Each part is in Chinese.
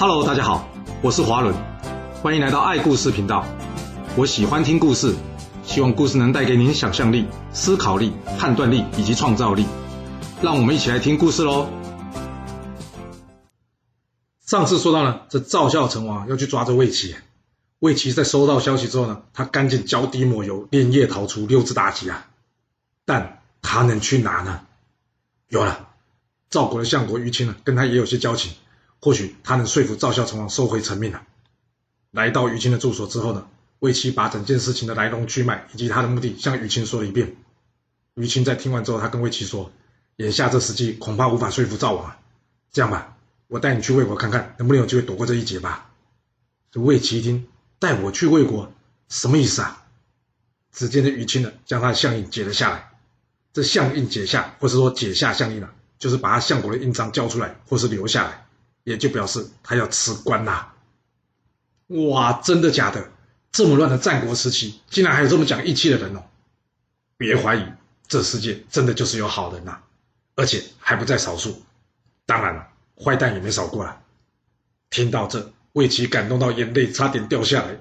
Hello，大家好，我是华伦，欢迎来到爱故事频道。我喜欢听故事，希望故事能带给您想象力、思考力、判断力以及创造力。让我们一起来听故事喽。上次说到呢，这赵孝成王要去抓这魏齐，魏齐在收到消息之后呢，他赶紧脚底抹油，连夜逃出，溜之大吉啊。但他能去哪呢？有了，赵国的相国于钦呢，跟他也有些交情。或许他能说服赵孝成王收回成命了。来到于清的住所之后呢，魏齐把整件事情的来龙去脉以及他的目的向于清说了一遍。于清在听完之后，他跟魏齐说：“眼下这时机恐怕无法说服赵王啊。这样吧，我带你去魏国看看，能不能有机会躲过这一劫吧。”这魏齐一听，带我去魏国，什么意思啊？只见这于清呢，将他的相印解了下来。这相印解下，或是说解下相印呢，就是把他相国的印章交出来，或是留下来。也就表示他要辞官呐！哇，真的假的？这么乱的战国时期，竟然还有这么讲义气的人哦！别怀疑，这世界真的就是有好人呐，而且还不在少数。当然了，坏蛋也没少过啦。听到这，魏齐感动到眼泪差点掉下来。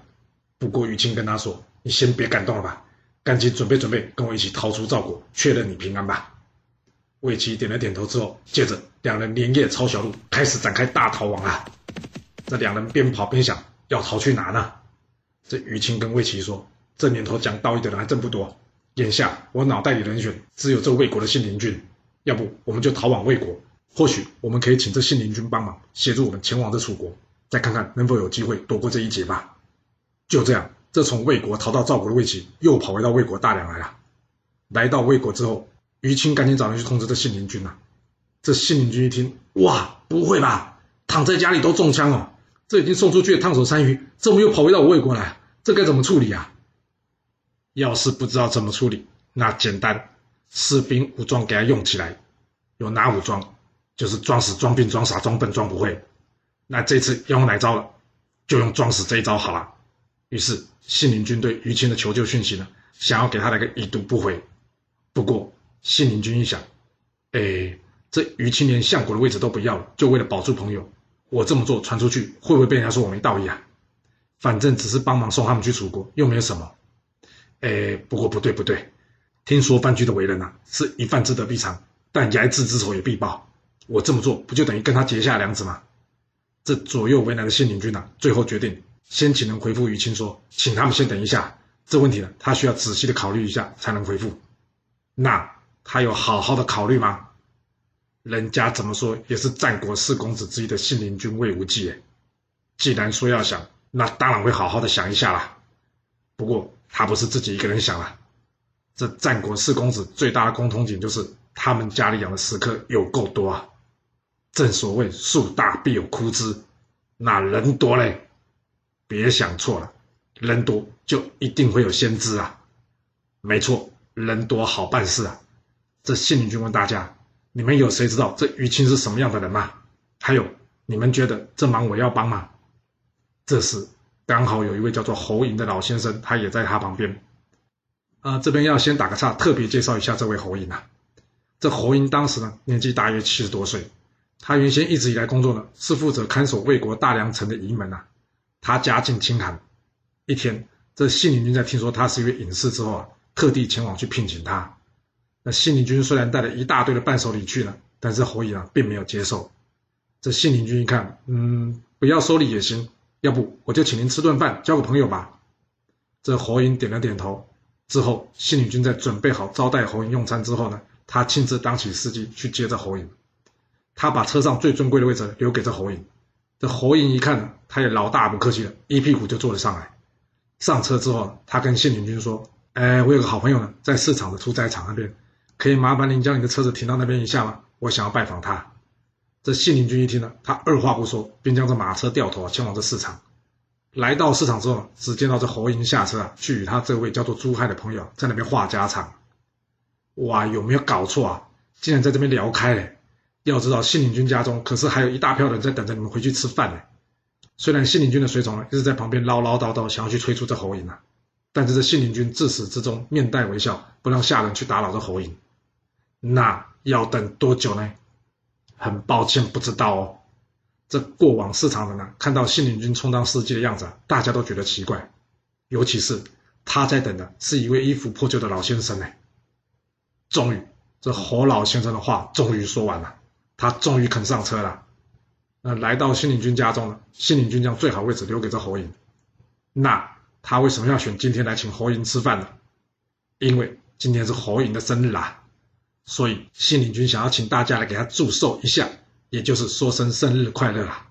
不过于清跟他说：“你先别感动了吧，赶紧准备准备，跟我一起逃出赵国，确认你平安吧。”魏齐点了点头之后，接着两人连夜抄小路，开始展开大逃亡啊！这两人边跑边想，要逃去哪呢？这于钦跟魏齐说：“这年头讲道义的人还真不多，眼下我脑袋里人选只有这魏国的信陵君，要不我们就逃往魏国，或许我们可以请这信陵君帮忙协助我们前往这楚国，再看看能否有机会躲过这一劫吧。”就这样，这从魏国逃到赵国的魏齐又跑回到魏国大梁来了。来到魏国之后。于钦赶紧找人去通知这信陵君呐、啊。这信陵君一听，哇，不会吧？躺在家里都中枪哦，这已经送出去的烫手山芋，怎么又跑回到我魏国来？这该怎么处理啊？要是不知道怎么处理，那简单，士兵武装给他用起来。有哪武装？就是装死、装病、装傻、装笨、装不会。那这次要用哪招了？就用装死这一招好了。于是信陵君对于钦的求救讯息呢，想要给他来个已读不回。不过。信陵君一想，哎，这于钦连相国的位置都不要了，就为了保住朋友，我这么做传出去，会不会被人家说我没道义啊？反正只是帮忙送他们去楚国，又没有什么。哎，不过不对不对，听说范雎的为人啊，是一犯之德必偿，但睚眦之仇也必报。我这么做，不就等于跟他结下梁子吗？这左右为难的信陵君啊，最后决定先请人回复于钦说，请他们先等一下，这问题呢，他需要仔细的考虑一下才能回复。那。他有好好的考虑吗？人家怎么说也是战国四公子之一的信陵君魏无忌哎，既然说要想，那当然会好好的想一下啦。不过他不是自己一个人想啦，这战国四公子最大的共同点就是他们家里养的食客有够多啊。正所谓树大必有枯枝，那人多嘞，别想错了，人多就一定会有先知啊。没错，人多好办事啊。这信陵君问大家：“你们有谁知道这于钦是什么样的人吗？还有，你们觉得这忙我要帮吗？”这时刚好有一位叫做侯嬴的老先生，他也在他旁边。啊、这边要先打个岔，特别介绍一下这位侯嬴啊。这侯嬴当时呢，年纪大约七十多岁，他原先一直以来工作呢，是负责看守魏国大梁城的仪门啊。他家境清寒。一天，这信陵君在听说他是一位隐士之后啊，特地前往去聘请他。那信陵君虽然带了一大堆的伴手礼去了，但是侯嬴啊并没有接受。这信陵君一看，嗯，不要收礼也行，要不我就请您吃顿饭，交个朋友吧。这侯嬴点了点头。之后，信陵君在准备好招待侯嬴用餐之后呢，他亲自当起司机去接着侯嬴。他把车上最尊贵的位置留给这侯嬴。这侯嬴一看，他也老大不客气了，一屁股就坐了上来。上车之后，他跟信陵君说：“哎，我有个好朋友呢，在市场的屠宰场那边。”可以麻烦您将你的车子停到那边一下吗？我想要拜访他。这信陵君一听呢，他二话不说，便将这马车掉头前往这市场。来到市场之后，只见到这侯嬴下车啊，去与他这位叫做朱亥的朋友在那边话家常。哇，有没有搞错啊？竟然在这边聊开嘞！要知道信陵君家中可是还有一大票人在等着你们回去吃饭呢。虽然信陵君的随从呢一直在旁边唠唠叨叨，想要去催促这侯嬴啊，但是这信陵君自始至终面带微笑，不让下人去打扰这侯嬴。那要等多久呢？很抱歉，不知道哦。这过往市场的呢，看到信陵君充当司机的样子，大家都觉得奇怪，尤其是他在等的是一位衣服破旧的老先生呢。终于，这侯老先生的话终于说完了，他终于肯上车了。那来到信陵君家中呢，信陵君将最好位置留给这侯嬴。那他为什么要选今天来请侯嬴吃饭呢？因为今天是侯嬴的生日啊，所以信陵君想要请大家来给他祝寿一下。也就是说声生日快乐啦。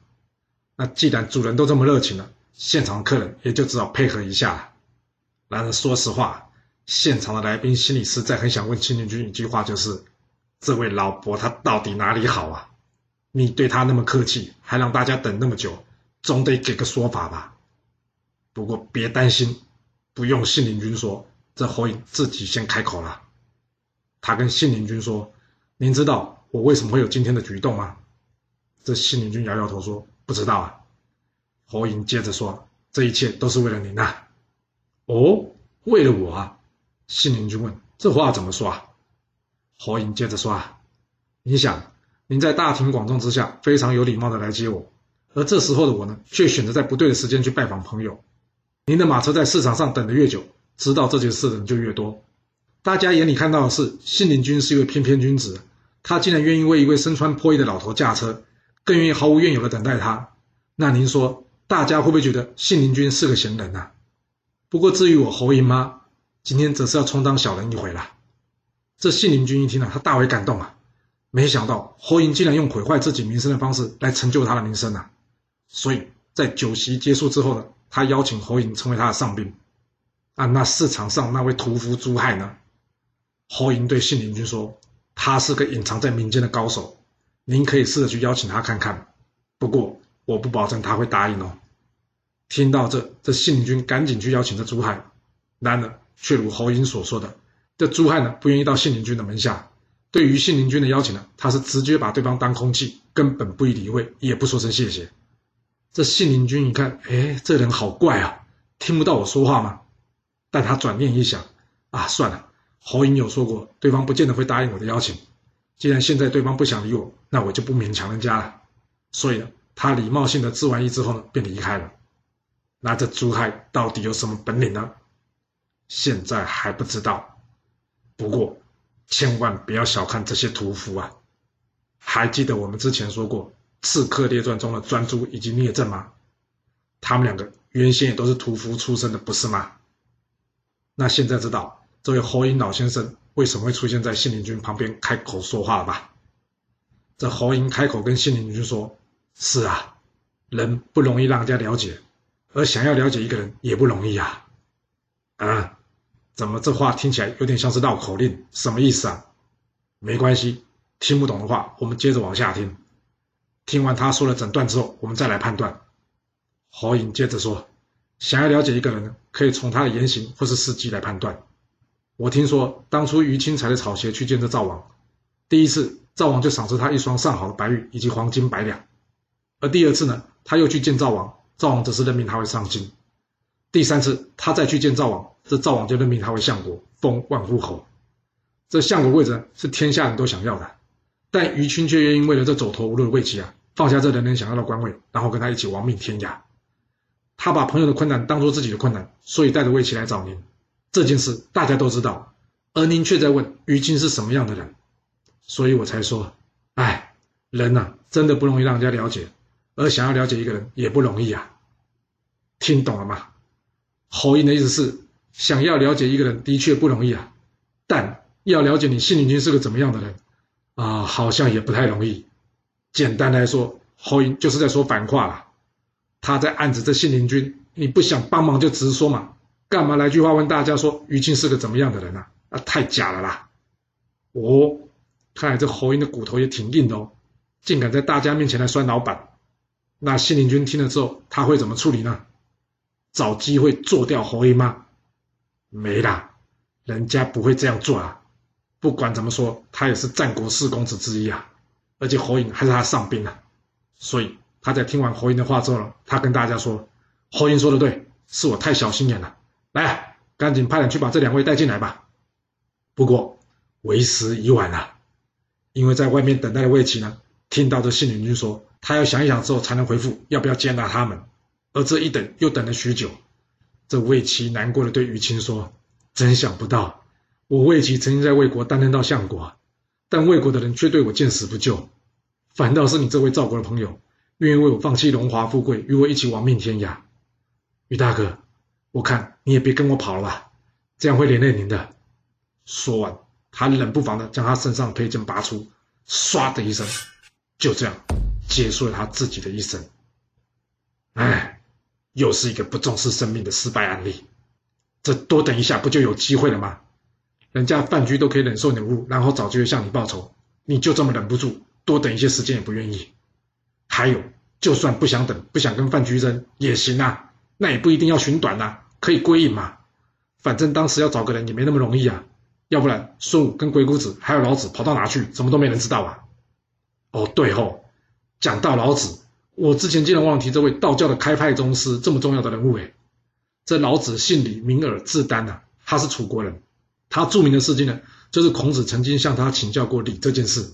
那既然主人都这么热情了，现场客人也就只好配合一下了。然而说实话，现场的来宾心里实在很想问信陵君一句话，就是：这位老伯他到底哪里好啊？你对他那么客气，还让大家等那么久，总得给个说法吧？不过别担心，不用信陵君说，这侯嬴自己先开口了。他跟信陵君说：“您知道我为什么会有今天的举动吗？”这信陵君摇摇头说：“不知道啊。”侯嬴接着说：“这一切都是为了您呐。”“哦，为了我啊？”信陵君问：“这话怎么说啊？”侯嬴接着说：“啊，你想，您在大庭广众之下非常有礼貌的来接我，而这时候的我呢，却选择在不对的时间去拜访朋友。您的马车在市场上等得越久，知道这件事的人就越多。大家眼里看到的是信陵君是一位翩翩君子，他竟然愿意为一位身穿破衣的老头驾车。”更愿意毫无怨尤的等待他，那您说大家会不会觉得信陵君是个闲人呢？不过至于我侯嬴吗？今天则是要充当小人一回了。这信陵君一听啊，他大为感动啊，没想到侯嬴竟然用毁坏自己名声的方式来成就他的名声啊！所以在酒席结束之后呢，他邀请侯嬴成为他的上宾。啊，那市场上那位屠夫朱亥呢？侯嬴对信陵君说，他是个隐藏在民间的高手。您可以试着去邀请他看看，不过我不保证他会答应哦。听到这，这信陵君赶紧去邀请这朱亥，然而却如侯嬴所说的，这朱亥呢不愿意到信陵君的门下。对于信陵君的邀请呢，他是直接把对方当空气，根本不予理会，也不说声谢谢。这信陵君一看，哎，这人好怪啊，听不到我说话吗？但他转念一想，啊，算了，侯莹有说过，对方不见得会答应我的邀请。既然现在对方不想理我，那我就不勉强人家了。所以呢，他礼貌性的致完意之后呢，便离开了。那这朱亥到底有什么本领呢？现在还不知道。不过，千万不要小看这些屠夫啊！还记得我们之前说过《刺客列传》中的专诸以及聂政吗？他们两个原先也都是屠夫出身的，不是吗？那现在知道这位侯嬴老先生。为什么会出现在信陵君旁边开口说话吧？这侯嬴开口跟信陵君说：“是啊，人不容易让人家了解，而想要了解一个人也不容易啊。”啊，怎么这话听起来有点像是绕口令？什么意思啊？没关系，听不懂的话，我们接着往下听。听完他说了整段之后，我们再来判断。侯嬴接着说：“想要了解一个人，可以从他的言行或是事迹来判断。”我听说当初于钦踩着草鞋去见这赵王，第一次赵王就赏赐他一双上好的白玉以及黄金百两，而第二次呢，他又去见赵王，赵王则是任命他为上卿，第三次他再去见赵王，这赵王就任命他为相国，封万户侯。这相国位置是天下人都想要的，但于钦却愿意为了这走投无路的魏齐啊，放下这人人想要的官位，然后跟他一起亡命天涯。他把朋友的困难当做自己的困难，所以带着魏齐来找您。这件事大家都知道，而您却在问于钦是什么样的人，所以我才说，哎，人呐、真的不容易让人家了解，而想要了解一个人也不容易啊。听懂了吗？侯嬴的意思是，想要了解一个人的确不容易啊，但要了解你信陵君是个怎么样的人啊，好像也不太容易。简单来说，侯嬴就是在说反话了，他在暗指这信陵君，你不想帮忙就直说嘛。干嘛来句话问大家说于禁是个怎么样的人啊？啊，太假了啦！哦，看来这侯嬴的骨头也挺硬的哦，竟敢在大家面前来酸老板。那信陵君听了之后，他会怎么处理呢？找机会做掉侯嬴吗？没啦，人家不会这样做啊！不管怎么说，他也是战国四公子之一啊，而且侯嬴还是他上宾啊，所以他在听完侯嬴的话之后，他跟大家说：“侯嬴说的对，是我太小心眼了。”来，赶紧派人去把这两位带进来吧。不过为时已晚了，因为在外面等待的魏齐呢，听到这信陵君说，他要想一想之后才能回复要不要接纳他们，而这一等又等了许久。这魏齐难过的对于钦说：“真想不到，我魏齐曾经在魏国担任到相国，但魏国的人却对我见死不救，反倒是你这位赵国的朋友，愿意为我放弃荣华富贵，与我一起亡命天涯。于大哥，我看你也别跟我跑了，这样会连累您的。”说完，他冷不防的将他身上佩剑拔出，唰的一声，就这样结束了他自己的一生。哎。又是一个不重视生命的失败案例，这多等一下不就有机会了吗？人家范雎都可以忍受你的侮辱，然后找机会向你报仇，你就这么忍不住，多等一些时间也不愿意。还有，就算不想等，不想跟范雎争也行啊，那也不一定要寻短呐，可以归隐嘛。反正当时要找个人也没那么容易啊，要不然孙武跟鬼谷子还有老子跑到哪去，怎么都没人知道啊。哦，对吼，讲到老子。我之前竟然忘了提这位道教的开派宗师这么重要的人物诶，这老子姓李，名耳，字丹呐，他是楚国人。他著名的事迹呢，就是孔子曾经向他请教过礼这件事。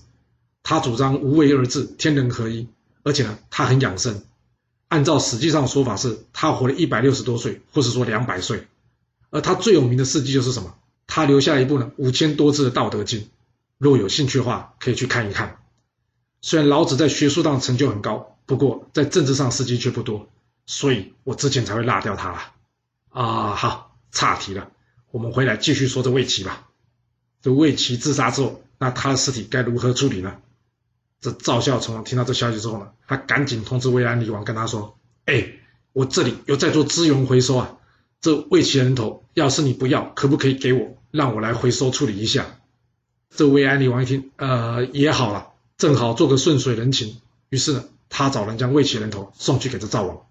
他主张无为而治，天人合一，而且呢，他很养生。按照实际上说法是，他活了一百六十多岁，或是说两百岁。而他最有名的事迹就是什么？他留下一部呢五千多字的《道德经》，若有兴趣的话，可以去看一看。虽然老子在学术上成就很高。不过在政治上事迹却不多，所以我之前才会落掉他了。啊，好，岔题了，我们回来继续说这魏齐吧。这魏齐自杀之后，那他的尸体该如何处理呢？这赵孝成王听到这消息之后呢，他赶紧通知魏安厉王，跟他说：“哎，我这里有在做资源回收啊，这魏齐人头，要是你不要，可不可以给我，让我来回收处理一下？”这魏安厉王一听，呃，也好了，正好做个顺水人情，于是呢。他找人将魏齐人头送去给这赵王，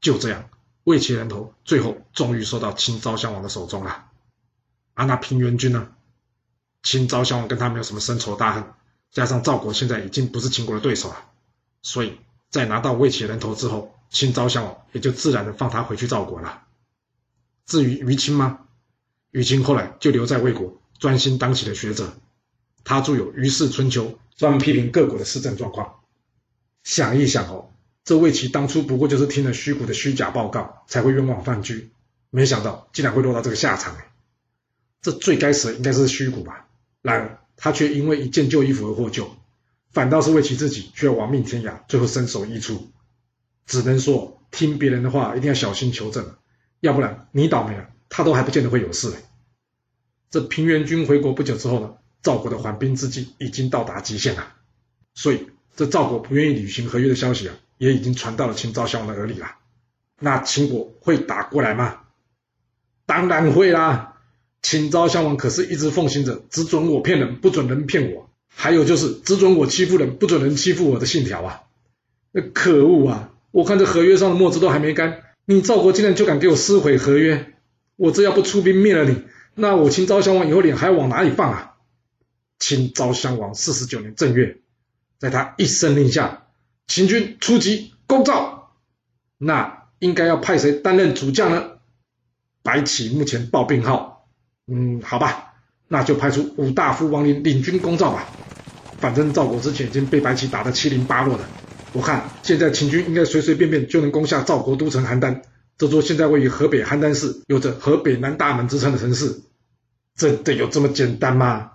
就这样，魏齐人头最后终于收到秦昭襄王的手中了。啊，那平原君呢？秦昭襄王跟他没有什么深仇大恨，加上赵国现在已经不是秦国的对手了，所以在拿到魏齐人头之后，秦昭襄王也就自然的放他回去赵国了。至于于钦吗？于钦后来就留在魏国，专心当起了学者。他著有《于氏春秋》，专门批评各国的施政状况。想一想哦，这魏齐当初不过就是听了虚谷的虚假报告，才会冤枉范雎，没想到竟然会落到这个下场！这最该死的应该是虚谷吧？然而他却因为一件旧衣服而获救，反倒是为其自己却亡命天涯，最后身首异处。只能说听别人的话一定要小心求证，要不然你倒霉了，他都还不见得会有事哎。这平原君回国不久之后呢，赵国的缓兵之计已经到达极限了，所以。这赵国不愿意履行合约的消息啊，也已经传到了秦昭襄王的耳里了。那秦国会打过来吗？当然会啦！秦昭襄王可是一直奉行着“只准我骗人，不准人骗我”，还有就是“只准我欺负人，不准人欺负我”的信条啊。那可恶啊！我看这合约上的墨汁都还没干，你赵国竟然就敢给我撕毁合约！我这要不出兵灭了你，那我秦昭襄王以后脸还要往哪里放啊？秦昭襄王四十九年正月。在他一声令下，秦军出击攻赵，那应该要派谁担任主将呢？白起目前报病号，嗯，好吧，那就派出武大夫王陵领军攻赵吧。反正赵国之前已经被白起打得七零八落了，我看现在秦军应该随随便便就能攻下赵国都城邯郸，这座现在位于河北邯郸市，有着河北南大门之称的城市。真的有这么简单吗？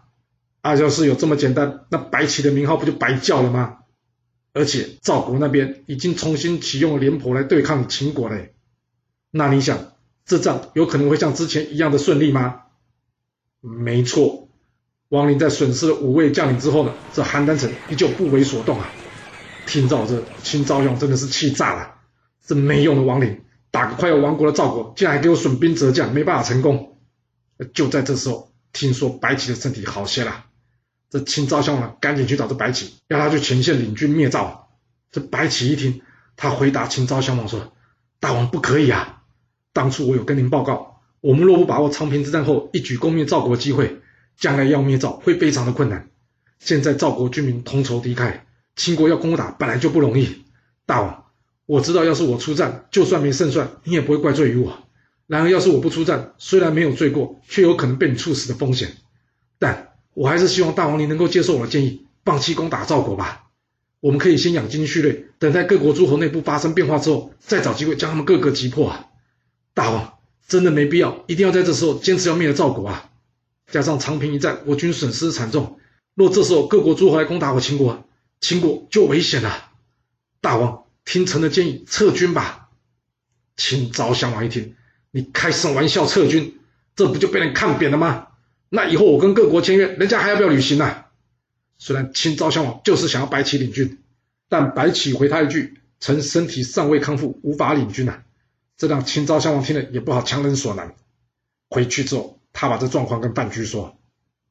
啊要是有这么简单，那白起的名号不就白叫了吗？而且赵国那边已经重新启用了廉颇来对抗秦国嘞。那你想，这仗有可能会像之前一样的顺利吗？没错，王陵在损失了五位将领之后呢，这邯郸城依旧不为所动啊。听到这，秦昭襄真的是气炸了，这没用的王陵，打个快要亡国的赵国，竟然还给我损兵折将，没办法成功。就在这时候，听说白起的身体好些了。这秦昭襄王赶紧去找这白起，要他去前线领军灭赵。这白起一听，他回答秦昭襄王说：“大王不可以啊！当初我有跟您报告，我们若不把握长平之战后一举攻灭赵国机会，将来要灭赵会非常的困难。现在赵国军民同仇敌忾，秦国要攻打本来就不容易。大王，我知道要是我出战，就算没胜算，你也不会怪罪于我。然而要是我不出战，虽然没有罪过，却有可能被你处死的风险。但……”我还是希望大王您能够接受我的建议，放弃攻打赵国吧。我们可以先养精蓄锐，等待各国诸侯内部发生变化之后，再找机会将他们各个击破啊！大王真的没必要，一定要在这时候坚持要灭了赵国啊！加上长平一战，我军损失惨重，若这时候各国诸侯来攻打我秦国，秦国就危险了。大王听臣的建议，撤军吧。秦昭襄王一听，你开什么玩笑？撤军，这不就被人看扁了吗？那以后我跟各国签约，人家还要不要履行呢、啊？虽然秦昭襄王就是想要白起领军，但白起回他一句：“臣身体尚未康复，无法领军啊。”这让秦昭襄王听了也不好强人所难。回去之后，他把这状况跟范雎说。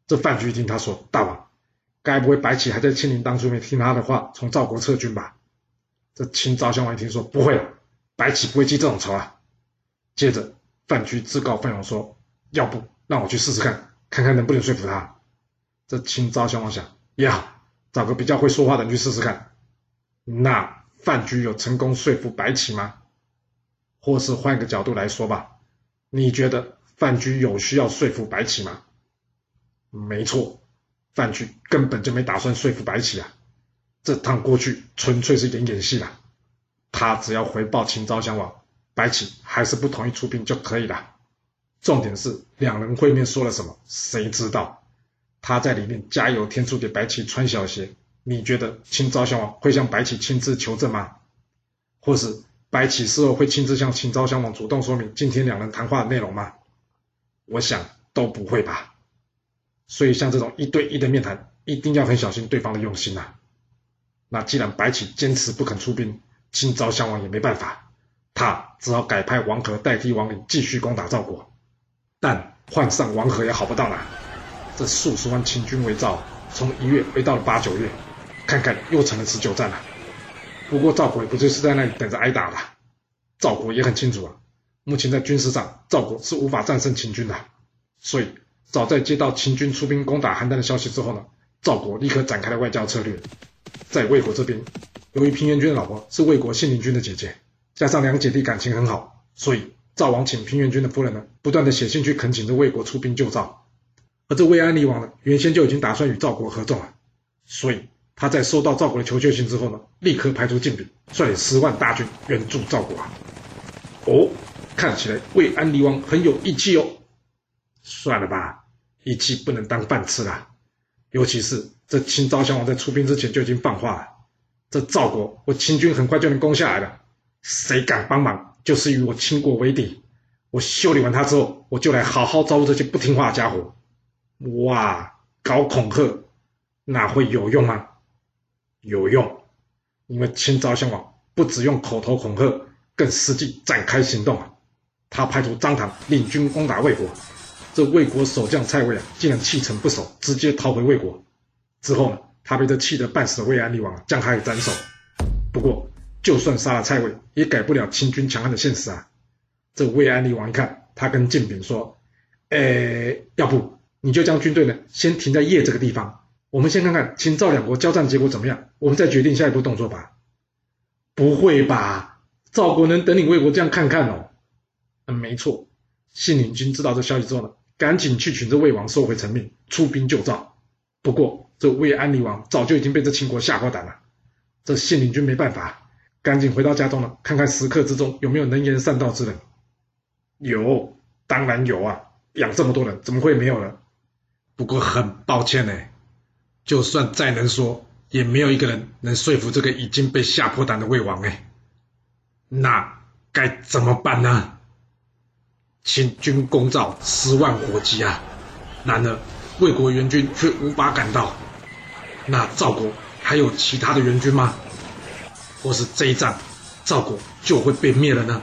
这范雎一听他说：“大王，该不会白起还在庆龄当初没听他的话，从赵国撤军吧？”这秦昭襄王一听说：“不会了，白起不会记这种仇啊。”接着范雎自告奋勇说：“要不让我去试试看，看看能不能说服他。”这秦昭襄王想。也好，找个比较会说话的人去试试看。那范雎有成功说服白起吗？或是换个角度来说吧，你觉得范雎有需要说服白起吗？没错，范雎根本就没打算说服白起啊，这趟过去纯粹是演演戏啦。他只要回报秦昭襄王，白起还是不同意出兵就可以了。重点是两人会面说了什么，谁知道？他在里面加油添醋给白起穿小鞋，你觉得秦昭襄王会向白起亲自求证吗？或是白起事后会亲自向秦昭襄王主动说明今天两人谈话的内容吗？我想都不会吧。所以像这种一对一的面谈，一定要很小心对方的用心呐、啊。那既然白起坚持不肯出兵，秦昭襄王也没办法，他只好改派王和代替王陵继续攻打赵国。但换上王和也好不到哪。这数十万秦军围赵，从一月围到了八九月，看看又成了持久战了。不过赵国也不就是在那里等着挨打了。赵国也很清楚啊，目前在军事上赵国是无法战胜秦军的。所以早在接到秦军出兵攻打邯郸的消息之后呢，赵国立刻展开了外交策略。在魏国这边，由于平原君的老婆是魏国信陵君的姐姐，加上两姐弟感情很好，所以赵王请平原君的夫人呢，不断的写信去恳请着魏国出兵救赵。而这魏安离王呢，原先就已经打算与赵国合纵了，所以他在收到赵国的求救信之后呢，立刻派出晋鄙，率领十万大军援助赵国啊。哦，看起来魏安离王很有义气哦。算了吧，义气不能当饭吃啦。尤其是这秦昭襄王在出兵之前就已经放话了，这赵国我秦军很快就能攻下来了，谁敢帮忙，就是与我秦国为敌。我修理完他之后，我就来好好招呼这些不听话的家伙。哇，搞恐吓，哪会有用吗？有用，因为秦昭襄王不只用口头恐吓，更实际展开行动啊！他派出张唐领军攻打魏国，这魏国守将蔡魏啊，竟然弃城不守，直接逃回魏国。之后呢，他被这气得半死的魏安离王将他给斩首。不过，就算杀了蔡魏，也改不了秦军强悍的现实啊！这魏安离王一看，他跟晋鄙说：“诶，要不？”你就将军队呢先停在邺这个地方，我们先看看秦赵两国交战结果怎么样，我们再决定下一步动作吧。不会吧？赵国能等你魏国这样看看哦？嗯，没错。信陵君知道这消息之后呢，赶紧去请这魏王收回成命，出兵救赵。不过这魏安离王早就已经被这秦国吓破胆了。这信陵君没办法，赶紧回到家中了，看看食客之中有没有能言善道之人。有，当然有啊，养这么多人，怎么会没有呢？不过很抱歉呢，就算再能说，也没有一个人能说服这个已经被吓破胆的魏王哎。那该怎么办呢？秦军攻赵十万火急啊，然而魏国援军却无法赶到。那赵国还有其他的援军吗？或是这一战赵国就会被灭了呢？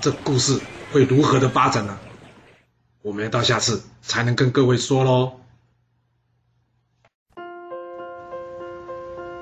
这故事会如何的发展呢？我们要到下次才能跟各位说喽。